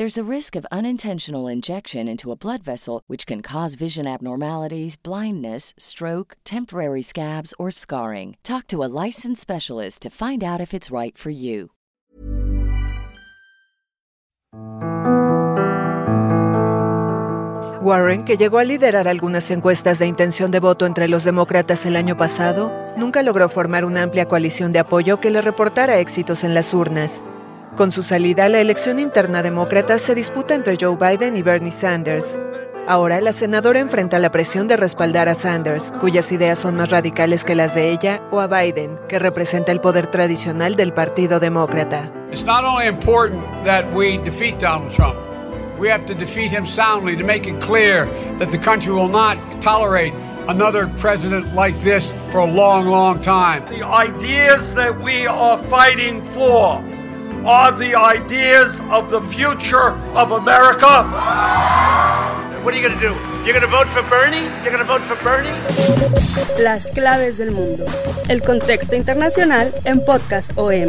There's a risk of unintentional injection into a blood vessel, which can cause vision abnormalities, blindness, stroke, temporary scabs, or scarring. Talk to a licensed specialist to find out if it's right for you. Warren, que llegó a liderar algunas encuestas de intención de voto entre los demócratas el año pasado, nunca logró formar una amplia coalición de apoyo que le reportara éxitos en las urnas. Con su salida, la elección interna demócrata se disputa entre Joe Biden y Bernie Sanders. Ahora, la senadora enfrenta la presión de respaldar a Sanders, cuyas ideas son más radicales que las de ella, o a Biden, que representa el poder tradicional del Partido Demócrata. It's not only important that we defeat Donald Trump, we have to defeat him soundly to make it clear that the country will not tolerate another president like this for a long, long time. The ideas that we are fighting for are the ideas of the future of America. What are you going to do? You're going to vote for Bernie? You're going to vote for Bernie? Las claves del mundo. El contexto internacional en Podcast OM.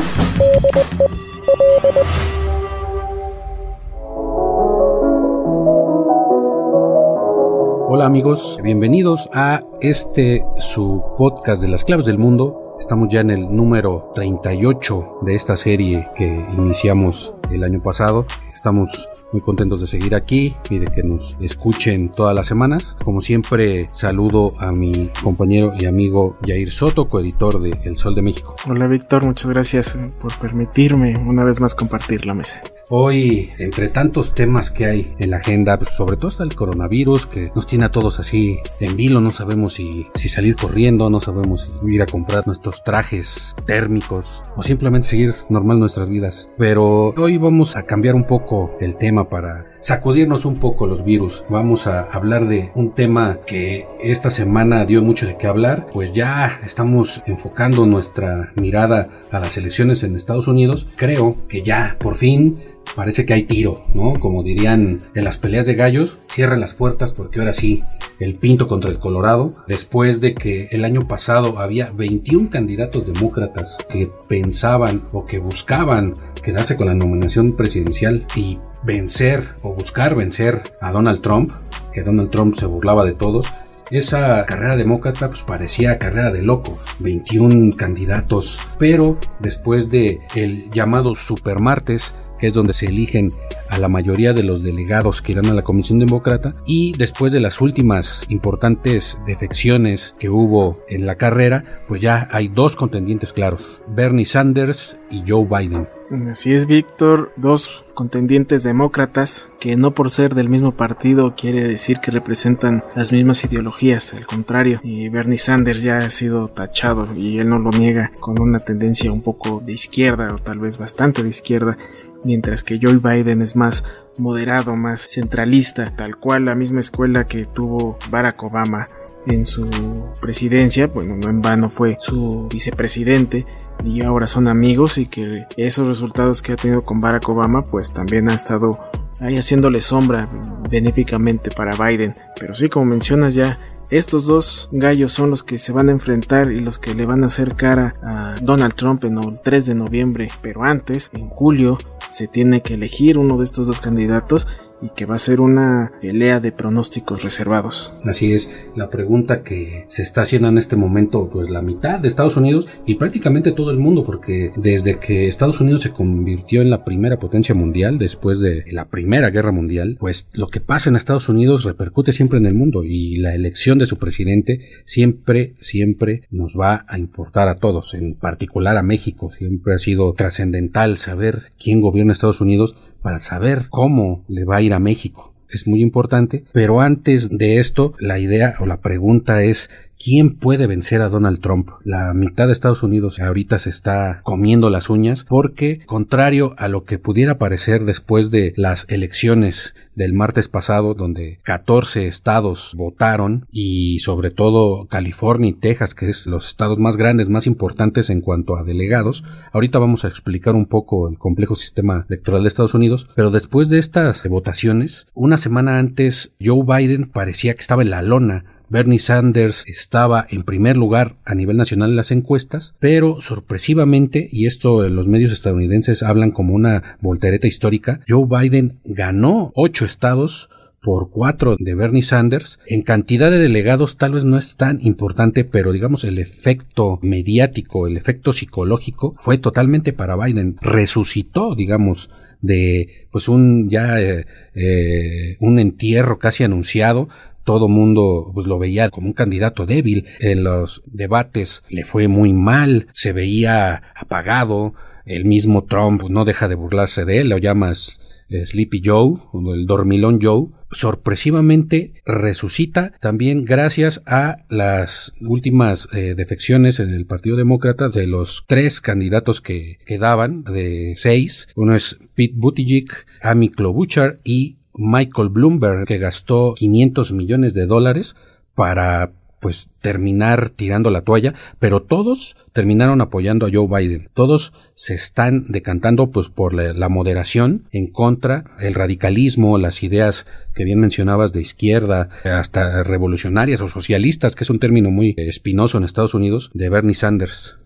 Hola amigos, bienvenidos a este su podcast de las claves del mundo. Estamos ya en el número 38 de esta serie que iniciamos el año pasado. Estamos muy contentos de seguir aquí y de que nos escuchen todas las semanas. Como siempre, saludo a mi compañero y amigo Jair Soto, coeditor de El Sol de México. Hola Víctor, muchas gracias por permitirme una vez más compartir la mesa. Hoy, entre tantos temas que hay en la agenda, pues, sobre todo está el coronavirus que nos tiene a todos así en vilo, no sabemos si, si salir corriendo, no sabemos si ir a comprar nuestros trajes térmicos o simplemente seguir normal nuestras vidas. Pero hoy vamos a cambiar un poco el tema para sacudirnos un poco los virus. Vamos a hablar de un tema que esta semana dio mucho de qué hablar, pues ya estamos enfocando nuestra mirada a las elecciones en Estados Unidos. Creo que ya, por fin, parece que hay tiro, ¿no? Como dirían en las peleas de gallos, cierren las puertas porque ahora sí, el Pinto contra el Colorado, después de que el año pasado había 21 candidatos demócratas que pensaban o que buscaban quedarse con la nominación presidencial y vencer o buscar vencer a Donald Trump, que Donald Trump se burlaba de todos, esa carrera demócrata pues parecía carrera de loco, 21 candidatos, pero después de el llamado supermartes que es donde se eligen a la mayoría de los delegados que irán a la Comisión Demócrata, y después de las últimas importantes defecciones que hubo en la carrera, pues ya hay dos contendientes claros, Bernie Sanders y Joe Biden. Así es, Víctor, dos contendientes demócratas que no por ser del mismo partido quiere decir que representan las mismas ideologías, al contrario, y Bernie Sanders ya ha sido tachado y él no lo niega con una tendencia un poco de izquierda o tal vez bastante de izquierda mientras que Joe Biden es más moderado, más centralista, tal cual la misma escuela que tuvo Barack Obama en su presidencia, bueno, no en vano fue su vicepresidente y ahora son amigos y que esos resultados que ha tenido con Barack Obama pues también ha estado ahí haciéndole sombra benéficamente para Biden, pero sí como mencionas ya estos dos gallos son los que se van a enfrentar y los que le van a hacer cara a Donald Trump en el 3 de noviembre, pero antes, en julio, se tiene que elegir uno de estos dos candidatos y que va a ser una pelea de pronósticos reservados. Así es, la pregunta que se está haciendo en este momento, pues la mitad de Estados Unidos y prácticamente todo el mundo, porque desde que Estados Unidos se convirtió en la primera potencia mundial, después de la Primera Guerra Mundial, pues lo que pasa en Estados Unidos repercute siempre en el mundo y la elección de su presidente siempre, siempre nos va a importar a todos, en particular a México. Siempre ha sido trascendental saber quién gobierna Estados Unidos para saber cómo le va a ir a México. Es muy importante, pero antes de esto, la idea o la pregunta es ¿Quién puede vencer a Donald Trump? La mitad de Estados Unidos ahorita se está comiendo las uñas porque, contrario a lo que pudiera parecer después de las elecciones del martes pasado, donde 14 estados votaron y sobre todo California y Texas, que es los estados más grandes, más importantes en cuanto a delegados, ahorita vamos a explicar un poco el complejo sistema electoral de Estados Unidos, pero después de estas votaciones, una semana antes Joe Biden parecía que estaba en la lona Bernie Sanders estaba en primer lugar a nivel nacional en las encuestas, pero sorpresivamente, y esto los medios estadounidenses hablan como una voltereta histórica, Joe Biden ganó ocho estados por cuatro de Bernie Sanders. En cantidad de delegados tal vez no es tan importante, pero digamos el efecto mediático, el efecto psicológico fue totalmente para Biden. Resucitó, digamos, de pues un ya eh, eh, un entierro casi anunciado todo mundo pues lo veía como un candidato débil. En los debates le fue muy mal, se veía apagado. El mismo Trump no deja de burlarse de él, lo llamas Sleepy Joe, el dormilón Joe, sorpresivamente resucita también gracias a las últimas eh, defecciones en el Partido Demócrata de los tres candidatos que quedaban, de seis. Uno es Pete Buttigieg, Amy Klobuchar y Michael Bloomberg, que gastó 500 millones de dólares para pues terminar tirando la toalla, pero todos terminaron apoyando a Joe Biden. Todos se están decantando pues por la, moderación en contra el radicalismo, las ideas que bien mencionabas de izquierda, hasta revolucionarias o socialistas, que es un término muy espinoso en Estados Unidos, de Bernie Sanders.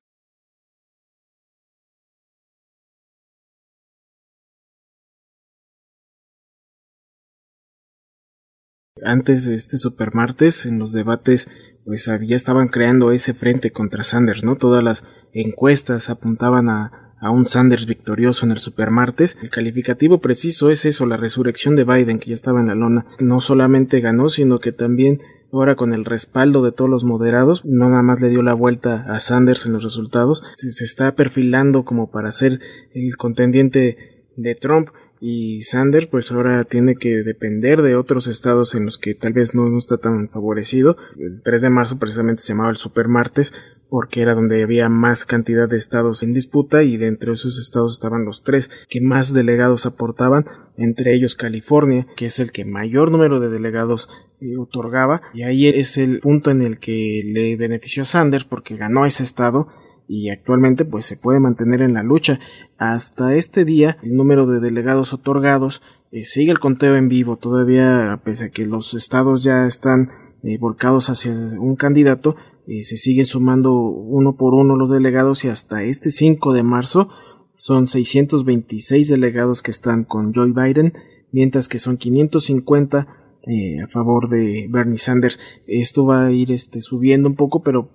Antes de este supermartes, en los debates, pues ya estaban creando ese frente contra Sanders, ¿no? Todas las encuestas apuntaban a, a un Sanders victorioso en el supermartes. El calificativo preciso es eso, la resurrección de Biden, que ya estaba en la lona. No solamente ganó, sino que también ahora con el respaldo de todos los moderados, no nada más le dio la vuelta a Sanders en los resultados, se está perfilando como para ser el contendiente de Trump y Sanders pues ahora tiene que depender de otros estados en los que tal vez no, está tan favorecido. El 3 de marzo precisamente se llamaba el Super Martes porque era donde había más cantidad de estados en disputa y de esos estados estaban los tres que más delegados aportaban, entre ellos California, que es el que mayor número de delegados eh, otorgaba y ahí es el punto en el que le benefició a Sanders porque ganó ese estado y actualmente pues se puede mantener en la lucha. Hasta este día el número de delegados otorgados eh, sigue el conteo en vivo todavía pese a que los estados ya están eh, volcados hacia un candidato eh, se siguen sumando uno por uno los delegados y hasta este 5 de marzo son 626 delegados que están con Joe Biden mientras que son 550 eh, a favor de Bernie Sanders. Esto va a ir este, subiendo un poco, pero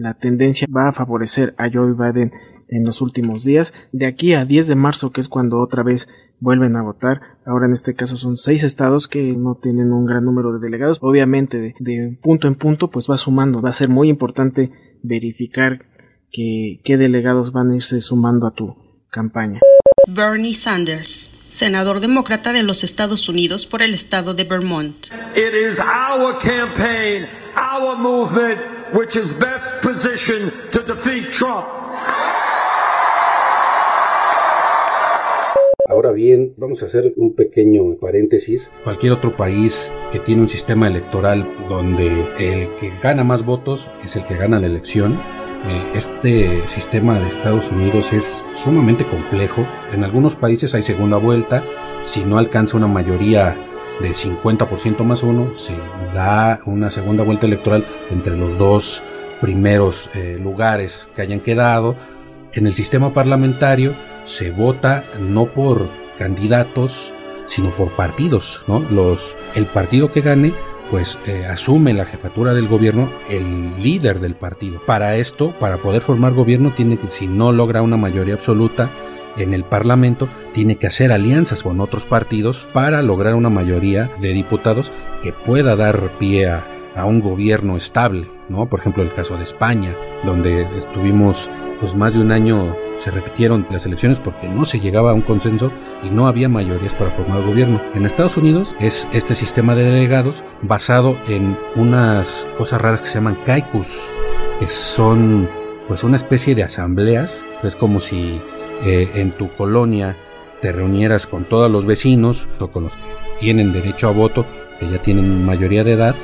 la tendencia va a favorecer a Joe Biden en los últimos días. De aquí a 10 de marzo, que es cuando otra vez vuelven a votar. Ahora en este caso son seis estados que no tienen un gran número de delegados. Obviamente de, punto en punto pues va sumando. Va a ser muy importante verificar que, qué delegados van a irse sumando a tu campaña. Bernie Sanders senador demócrata de los Estados Unidos por el estado de Vermont. It is our campaign, our movement, which is best positioned to defeat Trump. Ahora bien, vamos a hacer un pequeño paréntesis. Cualquier otro país que tiene un sistema electoral donde el que gana más votos es el que gana la elección, eh, este sistema de Estados Unidos es sumamente complejo. En algunos países hay segunda vuelta. Si no alcanza una mayoría de 50% más uno, se da una segunda vuelta electoral entre los dos primeros eh, lugares que hayan quedado. En el sistema parlamentario se vota no por candidatos sino por partidos, ¿no? Los, el partido que gane pues eh, asume la jefatura del gobierno el líder del partido. Para esto, para poder formar gobierno, tiene que, si no logra una mayoría absoluta en el Parlamento, tiene que hacer alianzas con otros partidos para lograr una mayoría de diputados que pueda dar pie a, a un gobierno estable, ¿no? Por ejemplo, el caso de España, donde estuvimos pues más de un año se repitieron las elecciones porque no se llegaba a un consenso y no había mayorías para formar gobierno. En Estados Unidos es este sistema de delegados basado en unas cosas raras que se llaman caucus, que son pues una especie de asambleas, es como si eh, en tu colonia te reunieras con todos los vecinos o con los que tienen derecho a voto, que ya tienen mayoría de edad,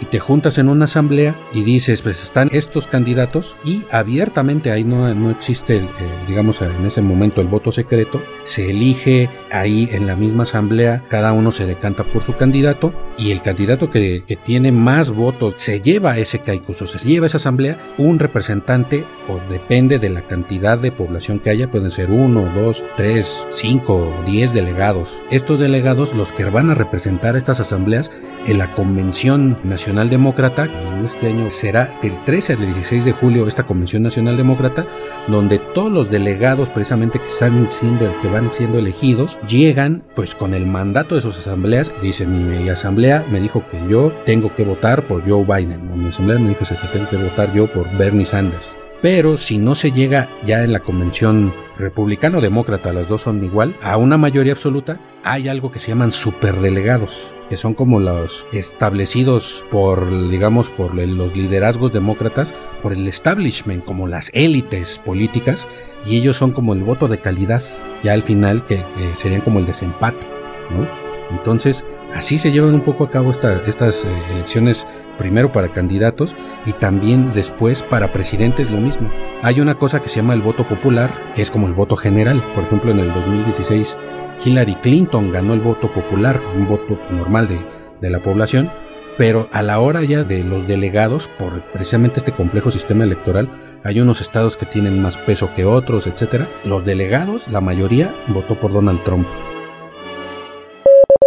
y te juntas en una asamblea y dices, pues están estos candidatos y abiertamente ahí no, no existe, eh, digamos, en ese momento el voto secreto, se elige ahí en la misma asamblea, cada uno se decanta por su candidato y el candidato que, que tiene más votos se lleva ese caicuso, se lleva esa asamblea un representante o depende de la cantidad de población que haya, pueden ser uno, dos, tres, cinco, diez delegados. Estos delegados, los que van a representar estas asambleas en la Convención Nacional Nacional Demócrata, en este año será del 13 al 16 de julio esta Convención Nacional Demócrata, donde todos los delegados precisamente que están siendo, que van siendo elegidos, llegan pues con el mandato de sus asambleas, dice mi asamblea me dijo que yo tengo que votar por Joe Biden, o mi asamblea me dijo que tengo que votar yo por Bernie Sanders. Pero si no se llega ya en la convención republicano-demócrata, las dos son igual, a una mayoría absoluta, hay algo que se llaman superdelegados, que son como los establecidos por, digamos, por los liderazgos demócratas, por el establishment, como las élites políticas, y ellos son como el voto de calidad, ya al final, que, serían como el desempate, ¿no? Entonces, así se llevan un poco a cabo estas eh, elecciones, primero para candidatos y también después para presidentes lo mismo. Hay una cosa que se llama el voto popular, que es como el voto general. Por ejemplo, en el 2016 Hillary Clinton ganó el voto popular, un voto pues, normal de, de la población, pero a la hora ya de los delegados, por precisamente este complejo sistema electoral, hay unos estados que tienen más peso que otros, etcétera. Los delegados, la mayoría, votó por Donald Trump.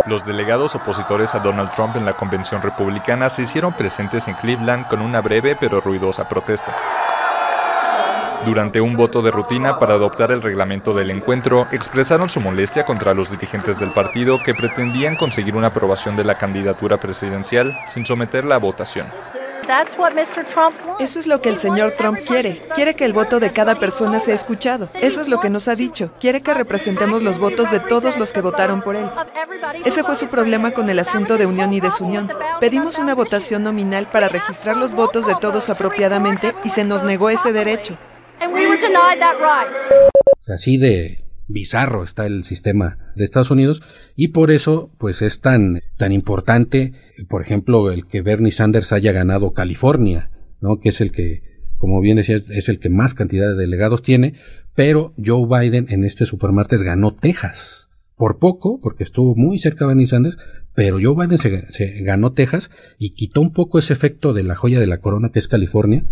Los delegados opositores a Donald Trump en la convención republicana se hicieron presentes en Cleveland con una breve pero ruidosa protesta. Durante un voto de rutina para adoptar el reglamento del encuentro, expresaron su molestia contra los dirigentes del partido que pretendían conseguir una aprobación de la candidatura presidencial sin someterla a votación. Eso es lo que el señor Trump quiere. Quiere que el voto de cada persona sea escuchado. Eso es lo que nos ha dicho. Quiere que representemos los votos de todos los que votaron por él. Ese fue su problema con el asunto de unión y desunión. Pedimos una votación nominal para registrar los votos de todos apropiadamente y se nos negó ese derecho. Así de bizarro está el sistema de Estados Unidos y por eso pues es tan tan importante por ejemplo el que Bernie Sanders haya ganado California no que es el que como bien decías es el que más cantidad de delegados tiene pero Joe Biden en este supermartes ganó Texas por poco porque estuvo muy cerca Bernie Sanders pero Joe Biden se, se ganó Texas y quitó un poco ese efecto de la joya de la corona que es California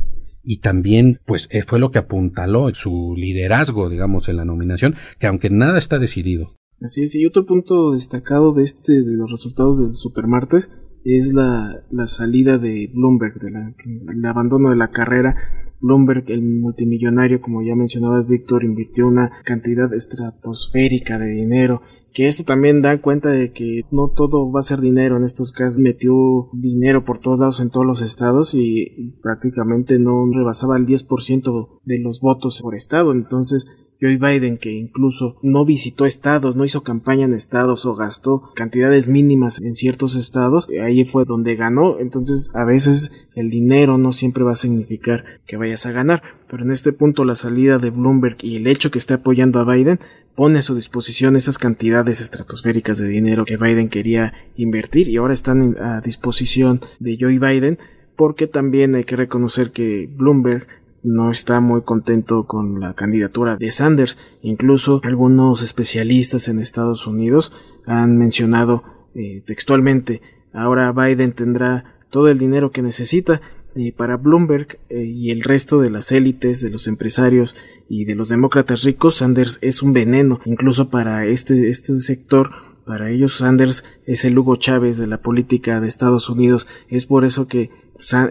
y también pues eh, fue lo que apuntaló su liderazgo, digamos, en la nominación, que aunque nada está decidido. Así es, y otro punto destacado de este, de los resultados del Supermartes, es la, la salida de Bloomberg, de la, el abandono de la carrera. Bloomberg, el multimillonario, como ya mencionabas, Víctor, invirtió una cantidad estratosférica de dinero que esto también da cuenta de que no todo va a ser dinero en estos casos. Metió dinero por todos lados en todos los estados y prácticamente no rebasaba el 10% de los votos por estado. Entonces, Joe Biden, que incluso no visitó estados, no hizo campaña en estados o gastó cantidades mínimas en ciertos estados, ahí fue donde ganó. Entonces, a veces el dinero no siempre va a significar que vayas a ganar. Pero en este punto, la salida de Bloomberg y el hecho que esté apoyando a Biden pone a su disposición esas cantidades estratosféricas de dinero que Biden quería invertir y ahora están a disposición de Joe Biden porque también hay que reconocer que Bloomberg no está muy contento con la candidatura de Sanders. Incluso algunos especialistas en Estados Unidos han mencionado eh, textualmente ahora Biden tendrá todo el dinero que necesita y para Bloomberg eh, y el resto de las élites, de los empresarios y de los demócratas ricos, Sanders es un veneno, incluso para este, este sector Para ellos Sanders es el Hugo Chávez de la política de Estados Unidos. Es por eso que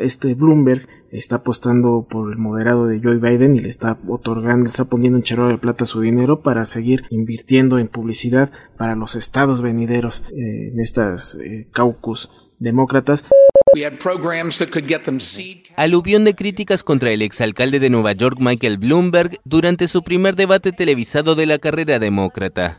este Bloomberg está apostando por el moderado de Joe Biden y le está otorgando, le está poniendo en chero de plata su dinero para seguir invirtiendo en publicidad para los estados venideros eh, en estas eh, caucus demócratas. Aluvión de críticas contra el exalcalde de Nueva York Michael Bloomberg durante su primer debate televisado de la carrera demócrata.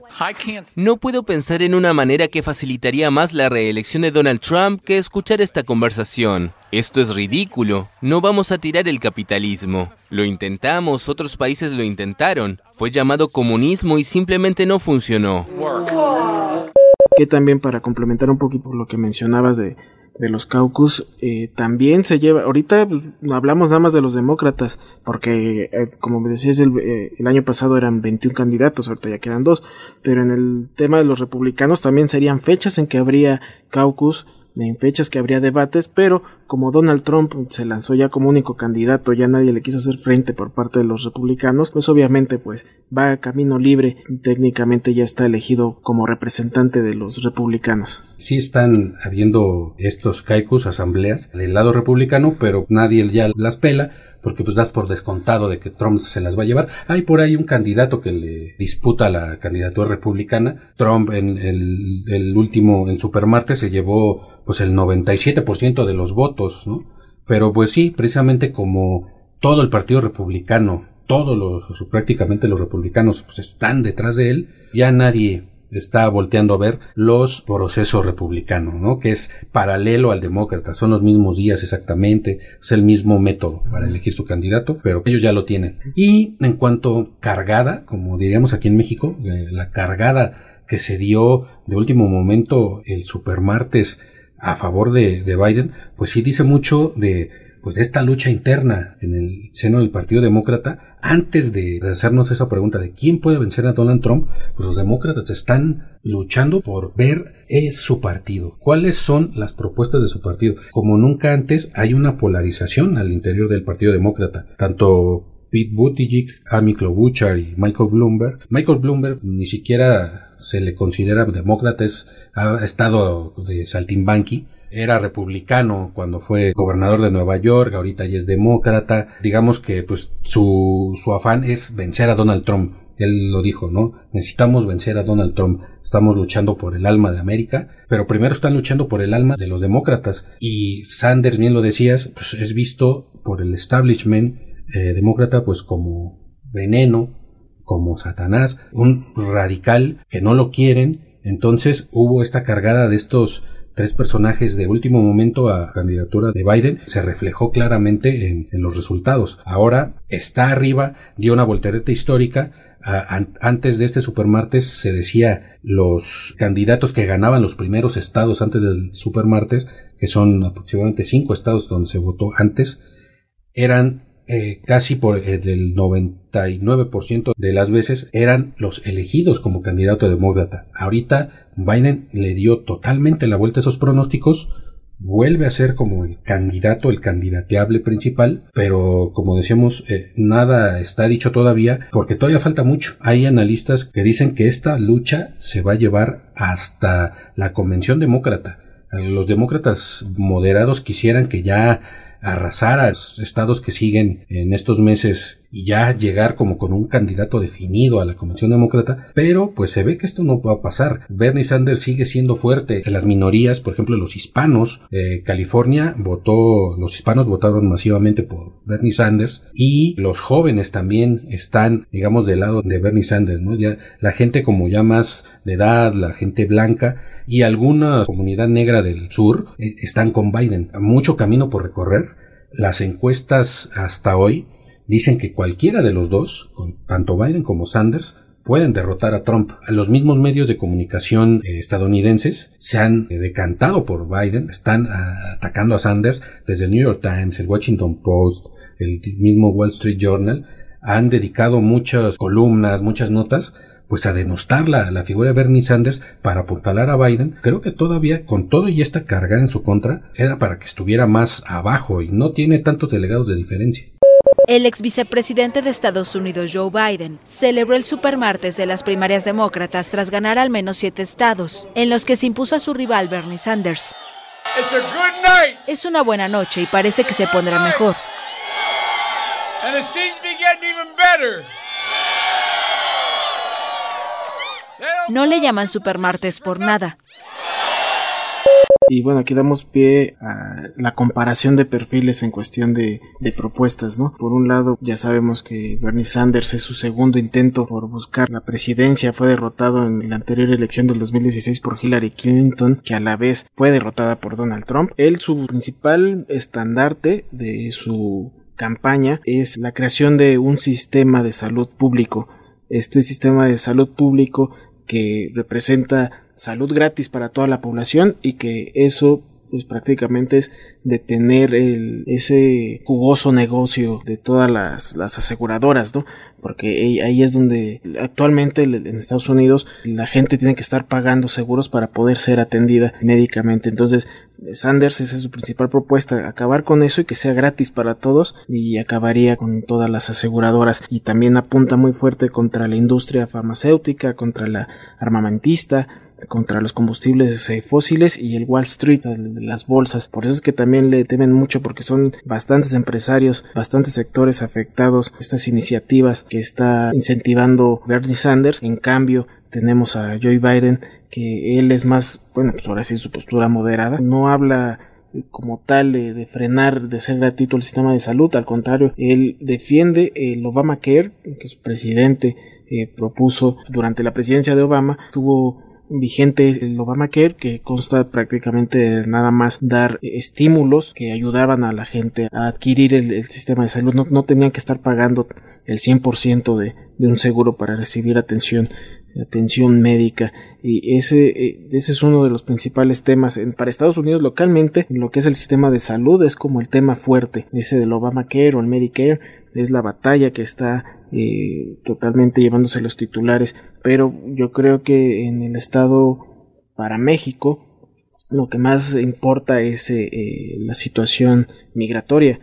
No puedo pensar en una manera que facilitaría más la reelección de Donald Trump que escuchar esta conversación. Esto es ridículo. No vamos a tirar el capitalismo. Lo intentamos, otros países lo intentaron. Fue llamado comunismo y simplemente no funcionó. Que también para complementar un poquito lo que mencionabas de de los caucus eh, también se lleva ahorita pues, hablamos nada más de los demócratas porque eh, como me decías el, eh, el, año pasado eran 21 candidatos ahorita ya quedan dos pero en el tema de los republicanos también serían fechas en que habría caucus en fechas que habría debates, pero como Donald Trump se lanzó ya como único candidato, ya nadie le quiso hacer frente por parte de los republicanos, pues obviamente pues va a camino libre, técnicamente ya está elegido como representante de los republicanos. Sí están habiendo estos caicus, asambleas del lado republicano, pero nadie ya las pela porque pues das por descontado de que Trump se las va a llevar. Hay por ahí un candidato que le disputa la candidatura republicana. Trump en el, último, en Supermarte, se llevó pues el 97% de los votos, ¿no? Pero pues sí, precisamente como todo el Partido Republicano, todos los, prácticamente los republicanos pues están detrás de él, ya nadie está volteando a ver los procesos republicanos, ¿no? Que es paralelo al demócrata, son los mismos días exactamente, es el mismo método para elegir su candidato, pero ellos ya lo tienen. Y en cuanto cargada, como diríamos aquí en México, eh, la cargada que se dio de último momento el supermartes a favor de, de Biden, pues sí dice mucho de pues de esta lucha interna en el seno del Partido Demócrata, antes de hacernos esa pregunta de quién puede vencer a Donald Trump, pues los demócratas están luchando por ver es su partido, cuáles son las propuestas de su partido. Como nunca antes hay una polarización al interior del Partido Demócrata, tanto Pete Buttigieg, Amy Klobuchar y Michael Bloomberg. Michael Bloomberg ni siquiera se le considera demócrata, ha estado de saltimbanqui, era republicano cuando fue gobernador de Nueva York, ahorita ya es demócrata. Digamos que pues su, su afán es vencer a Donald Trump. Él lo dijo, ¿no? Necesitamos vencer a Donald Trump. Estamos luchando por el alma de América, pero primero están luchando por el alma de los demócratas. Y Sanders, bien lo decías, pues es visto por el establishment eh, demócrata pues como veneno, como Satanás, un radical que no lo quieren. Entonces hubo esta cargada de estos tres personajes de último momento a candidatura de Biden se reflejó claramente en, los resultados. Ahora está arriba, dio una voltereta histórica, antes de este supermartes se decía los candidatos que ganaban los primeros estados antes del supermartes, que son aproximadamente cinco estados donde se votó antes, eran eh, casi por el 99% de las veces eran los elegidos como candidato demócrata. Ahorita Biden le dio totalmente la vuelta a esos pronósticos, vuelve a ser como el candidato, el candidateable principal, pero como decíamos, eh, nada está dicho todavía porque todavía falta mucho. Hay analistas que dicen que esta lucha se va a llevar hasta la convención demócrata. Los demócratas moderados quisieran que ya arrasar a los estados que siguen en estos meses y ya llegar como con un candidato definido a la Convención Demócrata, pero pues se ve que esto no va a pasar. Bernie Sanders sigue siendo fuerte en las minorías, por ejemplo los hispanos. Eh, California votó, los hispanos votaron masivamente por Bernie Sanders y los jóvenes también están, digamos, del lado de Bernie Sanders, ¿no? La gente como ya más de edad, la gente blanca y alguna comunidad negra del sur eh, están con Biden. Mucho camino por recorrer. Las encuestas hasta hoy dicen que cualquiera de los dos, tanto Biden como Sanders, pueden derrotar a Trump. Los mismos medios de comunicación eh, estadounidenses se han eh, decantado por Biden, están ah, atacando a Sanders desde el New York Times, el Washington Post, el mismo Wall Street Journal, han dedicado muchas columnas, muchas notas, pues a denostar la, la figura de Bernie Sanders para apuntalar a Biden. Creo que todavía, con todo y esta carga en su contra, era para que estuviera más abajo y no tiene tantos delegados de diferencia. El ex vicepresidente de Estados Unidos, Joe Biden, celebró el supermartes de las primarias demócratas tras ganar al menos siete estados, en los que se impuso a su rival Bernie Sanders. Es una buena noche y parece que se pondrá mejor. No le llaman supermartes por nada. Y bueno, aquí damos pie a la comparación de perfiles en cuestión de, propuestas, ¿no? Por un lado, ya sabemos que Bernie Sanders es su segundo intento por buscar la presidencia, fue derrotado en la anterior elección del 2016 por Hillary Clinton, que a la vez fue derrotada por Donald Trump. Él, su principal estandarte de su campaña es la creación de un sistema de salud público. Este sistema de salud público que representa salud gratis para toda la población y que eso pues prácticamente es detener el, ese jugoso negocio de todas las, las aseguradoras, ¿no? Porque ahí es donde actualmente en Estados Unidos la gente tiene que estar pagando seguros para poder ser atendida médicamente. Entonces, Sanders, esa es su principal propuesta, acabar con eso y que sea gratis para todos y acabaría con todas las aseguradoras y también apunta muy fuerte contra la industria farmacéutica, contra la armamentista, contra los combustibles eh, fósiles y el Wall Street, las bolsas. Por eso es que también le temen mucho porque son bastantes empresarios, bastantes sectores afectados estas iniciativas que está incentivando Bernie Sanders. En cambio, tenemos a Joe Biden que él es más, bueno, pues ahora sí su postura moderada. No habla como tal de, frenar de ser gratuito el sistema de salud, al contrario, él defiende el Obamacare que su presidente eh, propuso durante la presidencia de Obama, tuvo vigente el Obamacare que consta prácticamente de nada más dar estímulos que ayudaban a la gente a adquirir el, sistema de salud. No, tenían que estar pagando el 100% de, de un seguro para recibir atención atención médica. Y ese, eh, ese es uno de los principales temas para Estados Unidos localmente lo que es el sistema de salud es como el tema fuerte ese del Obamacare o el Medicare es la batalla que está eh, totalmente llevándose los titulares, pero yo creo que en el estado para México lo que más importa es eh, eh, la situación migratoria.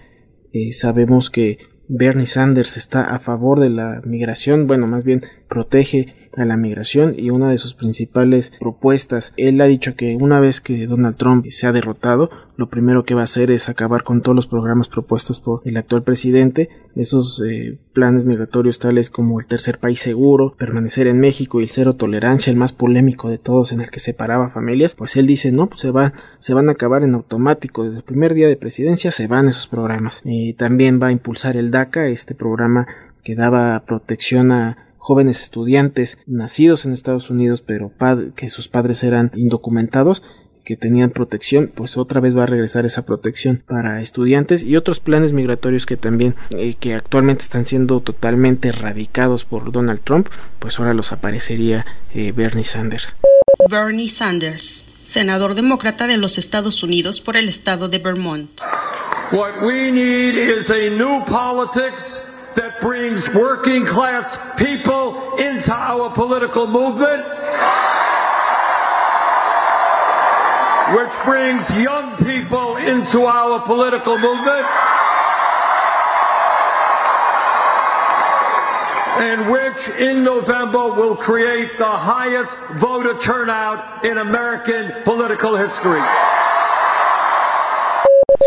sabemos que Bernie Sanders está a favor de la migración, bueno, más bien protege a la migración y una de sus principales propuestas, él ha dicho que una vez que Donald Trump se ha derrotado, lo primero que va a hacer es acabar con todos los programas propuestos por el actual presidente, esos eh, planes migratorios tales como el tercer país seguro, permanecer en México y el cero tolerancia, el más polémico de todos en el que separaba familias, pues él dice no, pues se van, se van a acabar en automático, desde el primer día de presidencia se van esos programas. Y también va a impulsar el DACA, este programa que daba protección a jóvenes estudiantes nacidos en Estados Unidos pero que sus padres eran indocumentados que tenían protección, pues otra vez va a regresar esa protección para estudiantes y otros planes migratorios que también eh, que actualmente están siendo totalmente erradicados por Donald Trump, pues ahora los aparecería eh, Bernie Sanders. Bernie Sanders, senador demócrata de los Estados Unidos por el estado de Vermont. What we need is a new politics that brings working class people into our political movement, which brings young people into our political movement, and which in November will create the highest voter turnout in American political history.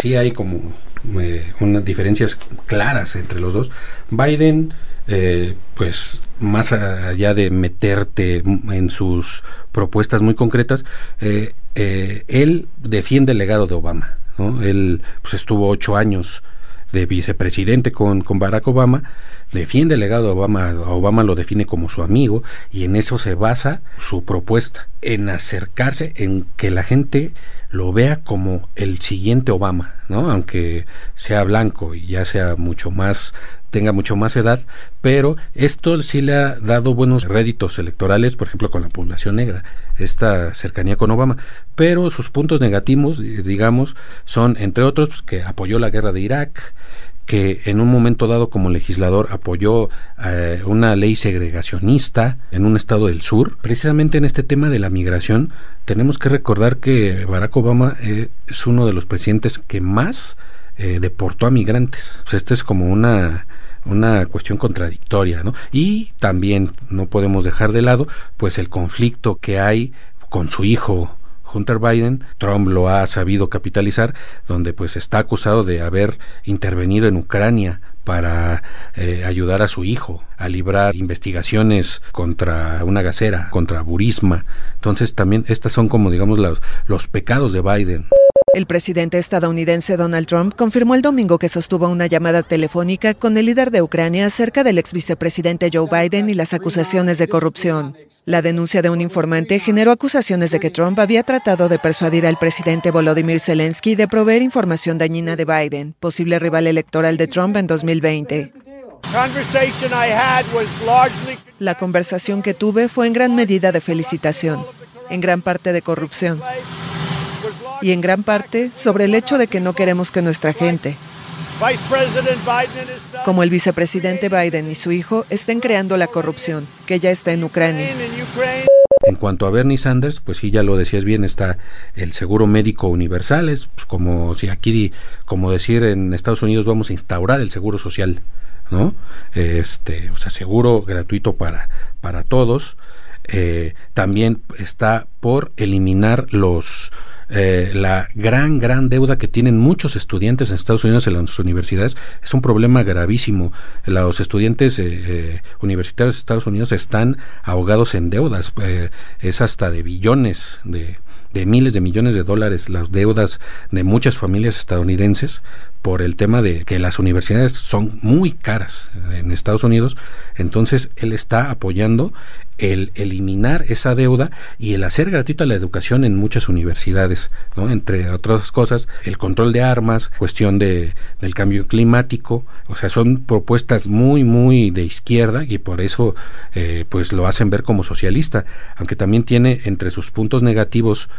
Sí hay como eh, unas diferencias claras entre los dos. Biden, eh, pues más allá de meterte en sus propuestas muy concretas, eh, él defiende el legado de Obama. Él pues, estuvo ocho años de vicepresidente con, con Barack Obama, defiende el legado de Obama, Obama lo define como su amigo y en eso se basa su propuesta, en acercarse, en que la gente lo vea como el siguiente Obama, ¿no? Aunque sea blanco y ya sea mucho más tenga mucho más edad, pero esto sí le ha dado buenos réditos electorales, por ejemplo, con la población negra, esta cercanía con Obama, pero sus puntos negativos, digamos, son, entre otros, pues, que apoyó la guerra de Irak, que en un momento dado como legislador apoyó eh, una ley segregacionista en un estado del sur. Precisamente en este tema de la migración tenemos que recordar que Barack Obama eh, es uno de los presidentes que más eh, deportó a migrantes. Pues esta es como una una cuestión contradictoria, ¿no? Y también no podemos dejar de lado pues el conflicto que hay con su hijo Hunter Biden, Trump lo ha sabido capitalizar, donde pues está acusado de haber intervenido en Ucrania para eh, ayudar a su hijo a librar investigaciones contra una gasera, contra Burisma. Entonces también estas son como digamos los, los pecados de Biden. El presidente estadounidense Donald Trump confirmó el domingo que sostuvo una llamada telefónica con el líder de Ucrania acerca del ex vicepresidente Joe Biden y las acusaciones de corrupción. La denuncia de un informante generó acusaciones de que Trump había tratado de persuadir al presidente Volodymyr Zelensky de proveer información dañina de Biden, posible rival electoral de Trump en 2020. La conversación que tuve fue en gran medida de felicitación, en gran parte de corrupción y en gran parte sobre el hecho de que no queremos que nuestra gente, como el vicepresidente Biden y su hijo, estén creando la corrupción que ya está en Ucrania. En cuanto a Bernie Sanders, pues sí, ya lo decías bien, está el seguro médico universal, es pues, como si aquí, como decir en Estados Unidos vamos a instaurar el seguro social, ¿no? Este, o sea, seguro gratuito para, para todos. Eh, también está por eliminar los eh, la gran, gran deuda que tienen muchos estudiantes en Estados Unidos en las universidades es un problema gravísimo. Los estudiantes eh, eh, universitarios de Estados Unidos están ahogados en deudas, es hasta de billones de, de miles de millones de dólares las deudas de muchas familias estadounidenses por el tema de que las universidades son muy caras en Estados Unidos, entonces él está apoyando el eliminar esa deuda y el hacer gratuita la educación en muchas universidades, ¿no? entre otras cosas, el control de armas, cuestión de, del cambio climático, o sea, son propuestas muy, muy de izquierda y por eso eh, pues lo hacen ver como socialista, aunque también tiene entre sus puntos negativos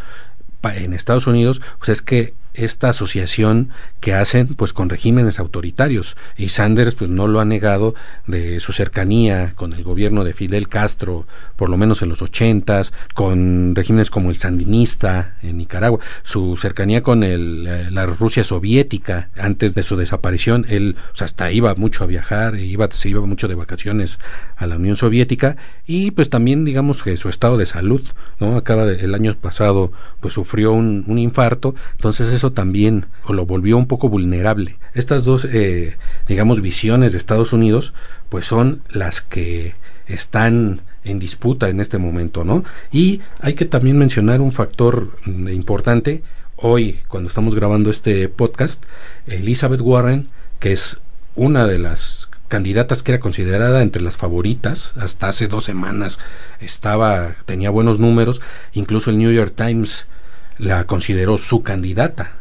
en Estados Unidos, pues es que esta asociación que hacen pues con regímenes autoritarios. Y Sanders pues no lo ha negado de su cercanía con el gobierno de Fidel Castro por lo menos en los ochentas con regímenes como el sandinista en Nicaragua. Su cercanía con el, eh, la Rusia soviética antes de su desaparición él hasta iba mucho a viajar iba se iba mucho de vacaciones a la Unión Soviética. Y pues también digamos que su estado de salud no acaba de, el año pasado pues sufrió un, un infarto. Entonces eso también o lo volvió un poco vulnerable. Estas dos, eh, digamos, visiones de Estados Unidos, pues son las que están en disputa en este momento, ¿no? Y hay que también mencionar un factor mm, importante. Hoy, cuando estamos grabando este podcast, Elizabeth Warren, que es una de las candidatas que era considerada entre las favoritas hasta hace dos semanas estaba tenía buenos números incluso el New York Times la consideró su candidata.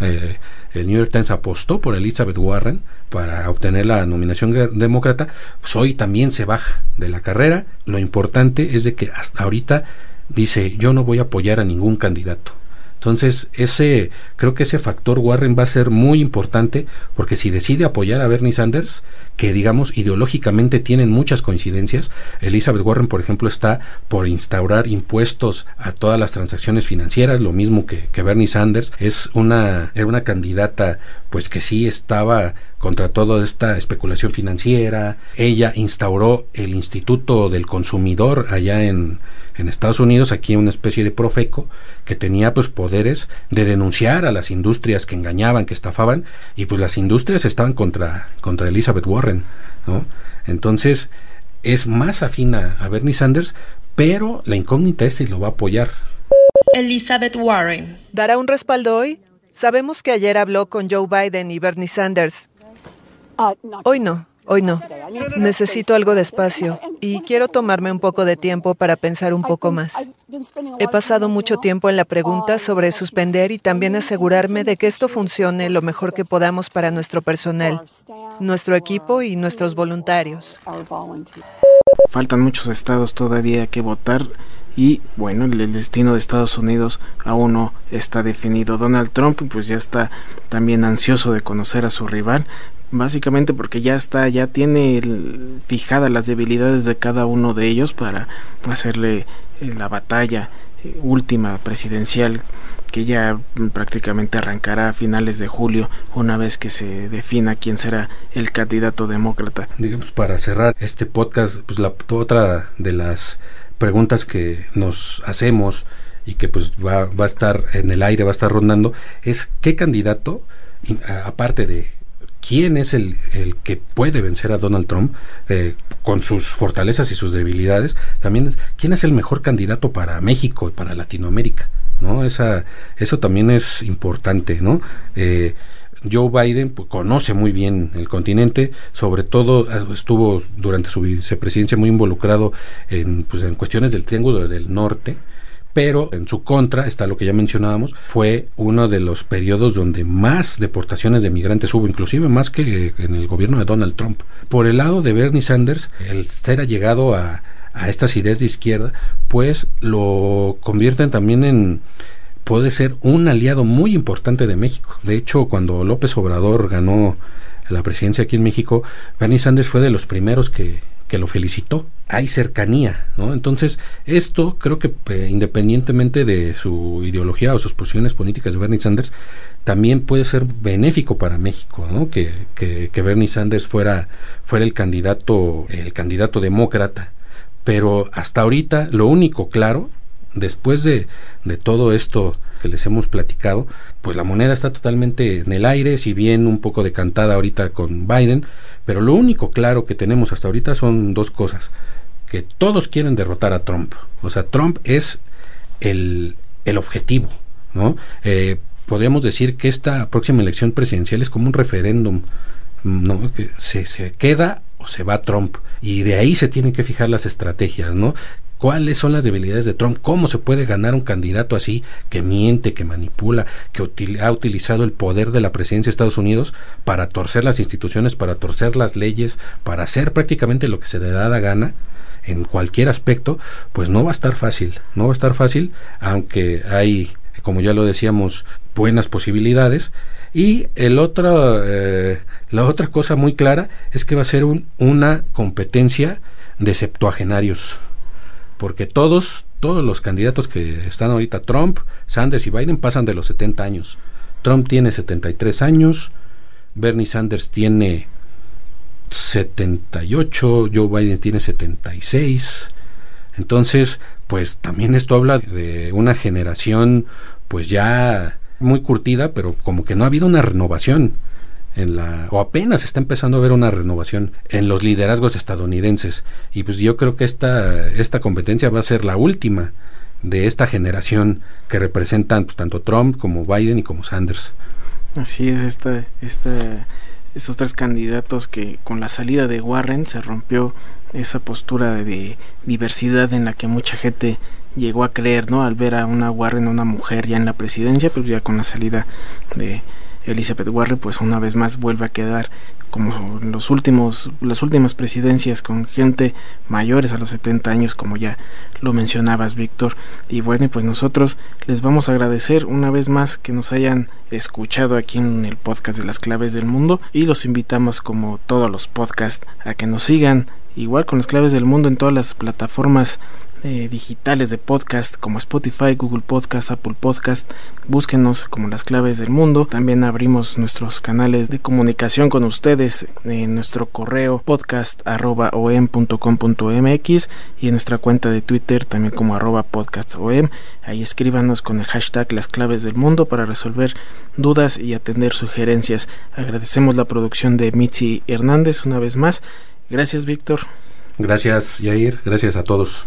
Eh, el New York Times apostó por Elizabeth Warren para obtener la nominación demócrata, pues hoy también se baja de la carrera. Lo importante es de que hasta ahorita dice yo no voy a apoyar a ningún candidato. Entonces, ese, creo que ese factor Warren va a ser muy importante porque si decide apoyar a Bernie Sanders, que digamos ideológicamente tienen muchas coincidencias, Elizabeth Warren, por ejemplo, está por instaurar impuestos a todas las transacciones financieras, lo mismo que, que Bernie Sanders, es una, era una candidata pues que sí estaba contra toda esta especulación financiera, ella instauró el Instituto del Consumidor allá en, en Estados Unidos, aquí una especie de profeco que tenía pues poderes de denunciar a las industrias que engañaban, que estafaban, y pues las industrias estaban contra, contra Elizabeth Warren, ¿no? Entonces, es más afina a Bernie Sanders, pero la incógnita es si lo va a apoyar. Elizabeth Warren. ¿Dará un respaldo hoy? Sabemos que ayer habló con Joe Biden y Bernie Sanders. Hoy no. Hoy no. Necesito algo de espacio y quiero tomarme un poco de tiempo para pensar un poco más. He pasado mucho tiempo en la pregunta sobre suspender y también asegurarme de que esto funcione lo mejor que podamos para nuestro personal, nuestro equipo y nuestros voluntarios. Faltan muchos estados todavía que votar y bueno, el destino de Estados Unidos aún no está definido. Donald Trump pues ya está también ansioso de conocer a su rival, básicamente porque ya está, ya tiene fijadas las debilidades de cada uno de ellos para hacerle eh, la batalla última presidencial que ya prácticamente arrancará a finales de julio una vez que se defina quién será el candidato demócrata. Digamos, para cerrar este podcast, pues la otra de las preguntas que nos hacemos y que pues va, va a estar en el aire, va a estar rondando, es qué candidato, aparte de quién es el, el, que puede vencer a Donald Trump eh, con sus fortalezas y sus debilidades, también es quién es el mejor candidato para México y para Latinoamérica. ¿no? Esa, eso también es importante, ¿no? Eh, Joe Biden pues, conoce muy bien el continente, sobre todo ah, estuvo durante su vicepresidencia muy involucrado en, pues, en cuestiones del Triángulo del Norte, pero en su contra está lo que ya mencionábamos, fue uno de los periodos donde más deportaciones de migrantes hubo, inclusive más que en el gobierno de Donald Trump. Por el lado de Bernie Sanders, el ser llegado a, a estas ideas de izquierda, pues lo convierten también en puede ser un aliado muy importante de México. De hecho, cuando López Obrador ganó la presidencia aquí en México, Bernie Sanders fue de los primeros que, que lo felicitó. Hay cercanía, ¿no? Entonces, esto creo que eh, independientemente de su ideología o sus posiciones políticas de Bernie Sanders, también puede ser benéfico para México, ¿no? Que, que, que Bernie Sanders fuera, fuera el candidato, el candidato demócrata pero hasta ahorita lo único claro, después de, de todo esto que les hemos platicado, pues la moneda está totalmente en el aire, si bien un poco decantada ahorita con Biden, pero lo único claro que tenemos hasta ahorita son dos cosas, que todos quieren derrotar a Trump, o sea, Trump es el, el objetivo, ¿no? Eh, podríamos decir que esta próxima elección presidencial es como un referéndum, ¿no? Que se, se queda o se va Trump. Y de ahí se tienen que fijar las estrategias, ¿no? ¿Cuáles son las debilidades de Trump? ¿Cómo se puede ganar un candidato así que miente, que manipula, que ha utilizado el poder de la presidencia de Estados Unidos para torcer las instituciones, para torcer las leyes, para hacer prácticamente lo que se le da la gana? en cualquier aspecto, pues no va a estar fácil, no va a estar fácil, aunque hay, como ya lo decíamos, buenas posibilidades. Y el otro, eh, la otra cosa muy clara es que va a ser una competencia de septuagenarios, porque todos, todos los candidatos que están ahorita, Trump, Sanders y Biden, pasan de los 70 años. Trump tiene 73 años, Bernie Sanders tiene 78, Joe Biden tiene 76. Entonces, pues también esto habla de una generación pues ya muy curtida, pero como que no ha habido una renovación en la o apenas está empezando a haber una renovación en los liderazgos estadounidenses y pues yo creo que esta esta competencia va a ser la última de esta generación que representan pues, tanto Trump como Biden y como Sanders. Así es esta esta estos tres candidatos que con la salida de Warren se rompió esa postura de diversidad en la que mucha gente llegó a creer, ¿no? Al ver a una Warren, una mujer ya en la presidencia, pero ya con la salida de Elizabeth Warren, pues una vez más vuelve a quedar como los últimos, las últimas presidencias con gente mayores a los 70 años, como ya lo mencionabas, Víctor. Y bueno, pues nosotros les vamos a agradecer una vez más que nos hayan escuchado aquí en el podcast de las claves del mundo y los invitamos como todos los podcasts a que nos sigan igual con las claves del mundo en todas las plataformas eh, digitales de podcast como Spotify, Google Podcast, Apple Podcast. Búsquenos como las claves del mundo. También abrimos nuestros canales de comunicación con ustedes en nuestro correo podcast.om.com.mx y en nuestra cuenta de Twitter también como arroba podcastom. Ahí escríbanos con el hashtag las claves del mundo para resolver dudas y atender sugerencias. Agradecemos la producción de Mitzi Hernández una vez más. Gracias, Víctor. Gracias, Yair. Gracias a todos